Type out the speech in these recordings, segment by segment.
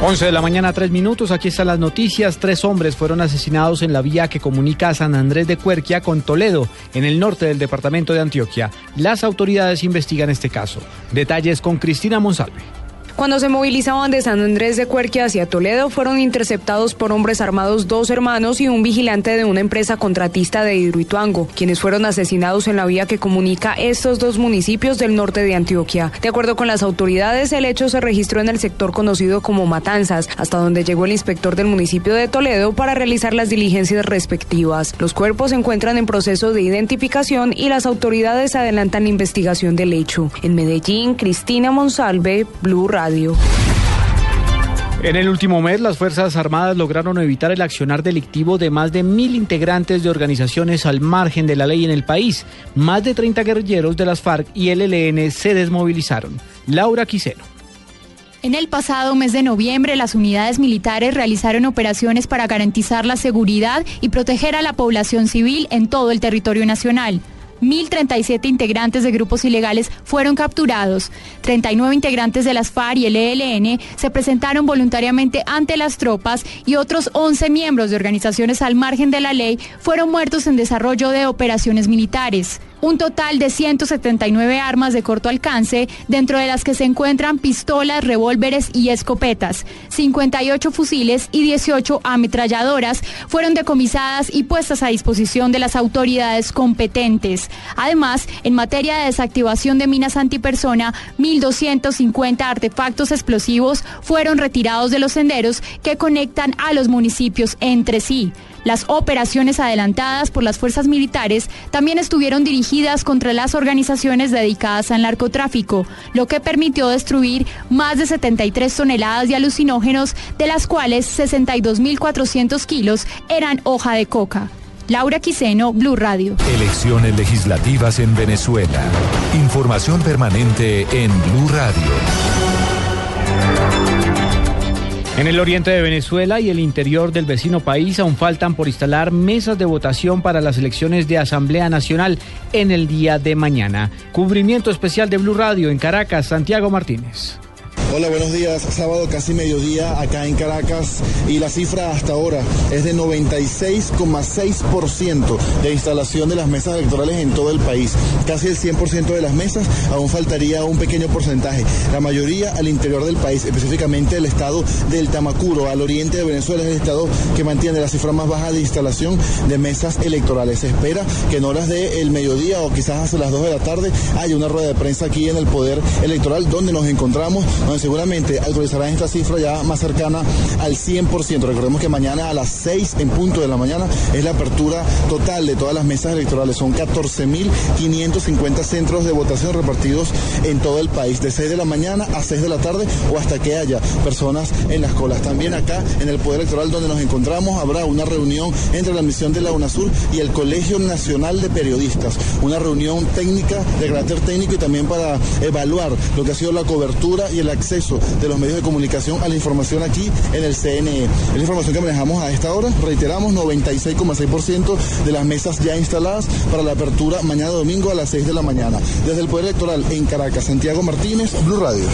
11 de la mañana, 3 minutos. Aquí están las noticias. Tres hombres fueron asesinados en la vía que comunica San Andrés de Cuerca con Toledo, en el norte del departamento de Antioquia. Las autoridades investigan este caso. Detalles con Cristina Monsalve. Cuando se movilizaban de San Andrés de Cuerquia hacia Toledo, fueron interceptados por hombres armados dos hermanos y un vigilante de una empresa contratista de Hidroituango, quienes fueron asesinados en la vía que comunica estos dos municipios del norte de Antioquia. De acuerdo con las autoridades, el hecho se registró en el sector conocido como Matanzas, hasta donde llegó el inspector del municipio de Toledo para realizar las diligencias respectivas. Los cuerpos se encuentran en proceso de identificación y las autoridades adelantan la investigación del hecho. En Medellín, Cristina Monsalve, Blue Radio. En el último mes, las Fuerzas Armadas lograron evitar el accionar delictivo de más de mil integrantes de organizaciones al margen de la ley en el país. Más de 30 guerrilleros de las FARC y el ELN se desmovilizaron. Laura Quiseno. En el pasado mes de noviembre, las unidades militares realizaron operaciones para garantizar la seguridad y proteger a la población civil en todo el territorio nacional. 1.037 integrantes de grupos ilegales fueron capturados. 39 integrantes de las FARC y el ELN se presentaron voluntariamente ante las tropas y otros 11 miembros de organizaciones al margen de la ley fueron muertos en desarrollo de operaciones militares un total de 179 armas de corto alcance, dentro de las que se encuentran pistolas, revólveres y escopetas. 58 fusiles y 18 ametralladoras fueron decomisadas y puestas a disposición de las autoridades competentes. Además, en materia de desactivación de minas antipersona, 1.250 artefactos explosivos fueron retirados de los senderos que conectan a los municipios entre sí. Las operaciones adelantadas por las fuerzas militares también estuvieron dirigidas contra las organizaciones dedicadas al narcotráfico, lo que permitió destruir más de 73 toneladas de alucinógenos, de las cuales 62.400 kilos eran hoja de coca. Laura Quiseno, Blue Radio. Elecciones legislativas en Venezuela. Información permanente en Blue Radio. En el oriente de Venezuela y el interior del vecino país aún faltan por instalar mesas de votación para las elecciones de Asamblea Nacional en el día de mañana. Cubrimiento especial de Blue Radio en Caracas, Santiago Martínez. Hola, buenos días. Sábado casi mediodía acá en Caracas y la cifra hasta ahora es de 96,6% de instalación de las mesas electorales en todo el país. Casi el 100% de las mesas, aún faltaría un pequeño porcentaje. La mayoría al interior del país, específicamente el estado del Tamacuro, al oriente de Venezuela, es el estado que mantiene la cifra más baja de instalación de mesas electorales. Se espera que en horas del mediodía o quizás hasta las 2 de la tarde haya una rueda de prensa aquí en el Poder Electoral donde nos encontramos seguramente actualizarán esta cifra ya más cercana al 100%. Recordemos que mañana a las 6 en punto de la mañana es la apertura total de todas las mesas electorales. Son 14.550 centros de votación repartidos en todo el país, de 6 de la mañana a 6 de la tarde o hasta que haya personas en las colas. También acá en el Poder Electoral donde nos encontramos habrá una reunión entre la misión de la UNASUR y el Colegio Nacional de Periodistas. Una reunión técnica, de carácter técnico y también para evaluar lo que ha sido la cobertura y el acceso acceso de los medios de comunicación a la información aquí en el CNE. Es la información que manejamos a esta hora. Reiteramos, 96,6% de las mesas ya instaladas para la apertura mañana domingo a las 6 de la mañana. Desde el Poder Electoral en Caracas, Santiago Martínez, Blue Radio.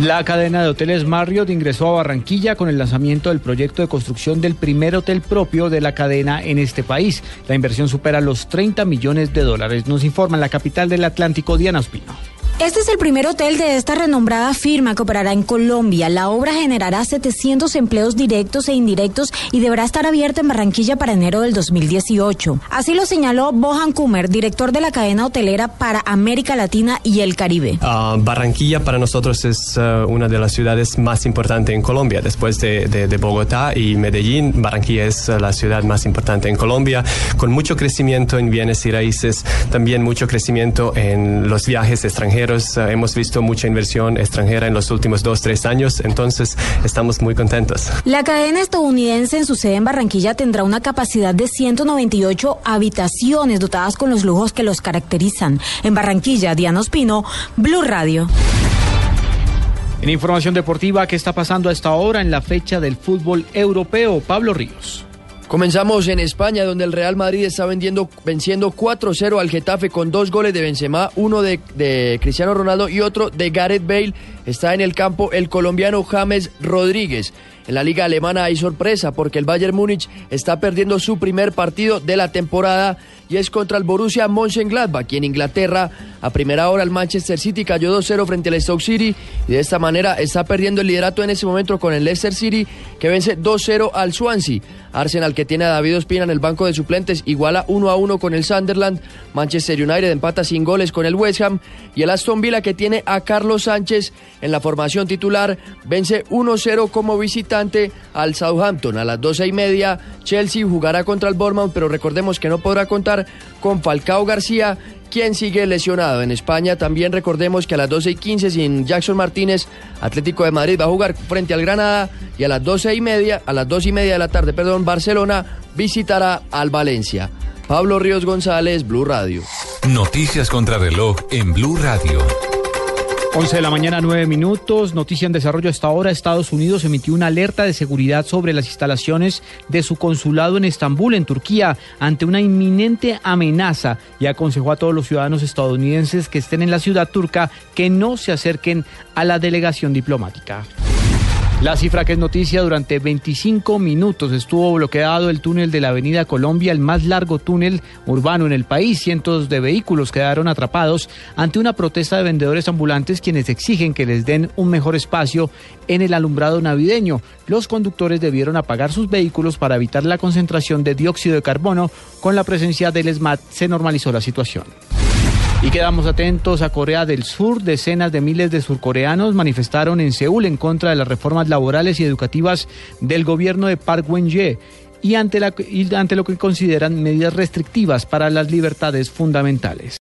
La cadena de hoteles Marriott ingresó a Barranquilla con el lanzamiento del proyecto de construcción del primer hotel propio de la cadena en este país. La inversión supera los 30 millones de dólares. Nos informa en la capital del Atlántico, Diana Ospino. Este es el primer hotel de esta renombrada firma que operará en Colombia. La obra generará 700 empleos directos e indirectos y deberá estar abierta en Barranquilla para enero del 2018. Así lo señaló Bohan Kumer, director de la cadena hotelera para América Latina y el Caribe. Ah, Barranquilla para nosotros es ah, una de las ciudades más importantes en Colombia. Después de, Bogotá y Medellín, Barranquilla es ah, la ciudad más importante en Colombia, con mucho crecimiento en bienes y raíces, también mucho crecimiento en los viajes extranjeros extranjeros. Eh, hemos visto mucha inversión extranjera en los últimos dos, tres años, entonces estamos muy contentos. La cadena estadounidense en su sede en Barranquilla tendrá una capacidad de 198 habitaciones dotadas con los lujos que los caracterizan. En Barranquilla, Diana Ospino, Blue Radio. En información deportiva, ¿qué está pasando a esta hora en la fecha del fútbol europeo? Pablo Ríos. Comenzamos en España, donde el Real Madrid está vendiendo, venciendo 4-0 al Getafe con dos goles de Benzema, uno de, de, Cristiano Ronaldo y otro de Gareth Bale. Está en el campo el colombiano James Rodríguez. En la liga alemana hay sorpresa porque el Bayern Múnich está perdiendo su primer partido de la temporada y es contra el Borussia Mönchengladbach, y en Inglaterra a primera hora el Manchester City cayó 2-0 frente al Stoke City y de esta manera está perdiendo el liderato en ese momento con el Leicester City que vence 2-0 al Swansea. Arsenal que tiene a David Ospina en el banco de suplentes iguala 1-1 con el Sunderland. Manchester United empata sin goles con el West Ham y el Aston Villa que tiene a Carlos Sánchez en la formación titular vence 1-0 como visitante al Southampton. A las 12 y media Chelsea jugará contra el Bournemouth pero recordemos que no podrá contar con Falcao García quien sigue lesionado. En España también recordemos que a las 12 y 15 sin Jackson Martínez, Atlético de Madrid va a jugar frente al Granada y a las 12 y media, a las 2 y media de la tarde, perdón, Barcelona visitará al Valencia. Pablo Ríos González, Blue Radio. Noticias contra reloj en Blue Radio. 11 de la mañana, 9 minutos. Noticia en desarrollo hasta ahora. Estados Unidos emitió una alerta de seguridad sobre las instalaciones de su consulado en Estambul, en Turquía, ante una inminente amenaza y aconsejó a todos los ciudadanos estadounidenses que estén en la ciudad turca que no se acerquen a la delegación diplomática. La cifra que es noticia, durante 25 minutos estuvo bloqueado el túnel de la Avenida Colombia, el más largo túnel urbano en el país. Cientos de vehículos quedaron atrapados ante una protesta de vendedores ambulantes quienes exigen que les den un mejor espacio en el alumbrado navideño. Los conductores debieron apagar sus vehículos para evitar la concentración de dióxido de carbono. Con la presencia del SMAT se normalizó la situación. Y quedamos atentos a Corea del Sur. Decenas de miles de surcoreanos manifestaron en Seúl en contra de las reformas laborales y educativas del gobierno de Park Geun-hye y y ante lo que consideran medidas restrictivas para las libertades fundamentales.